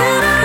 Did I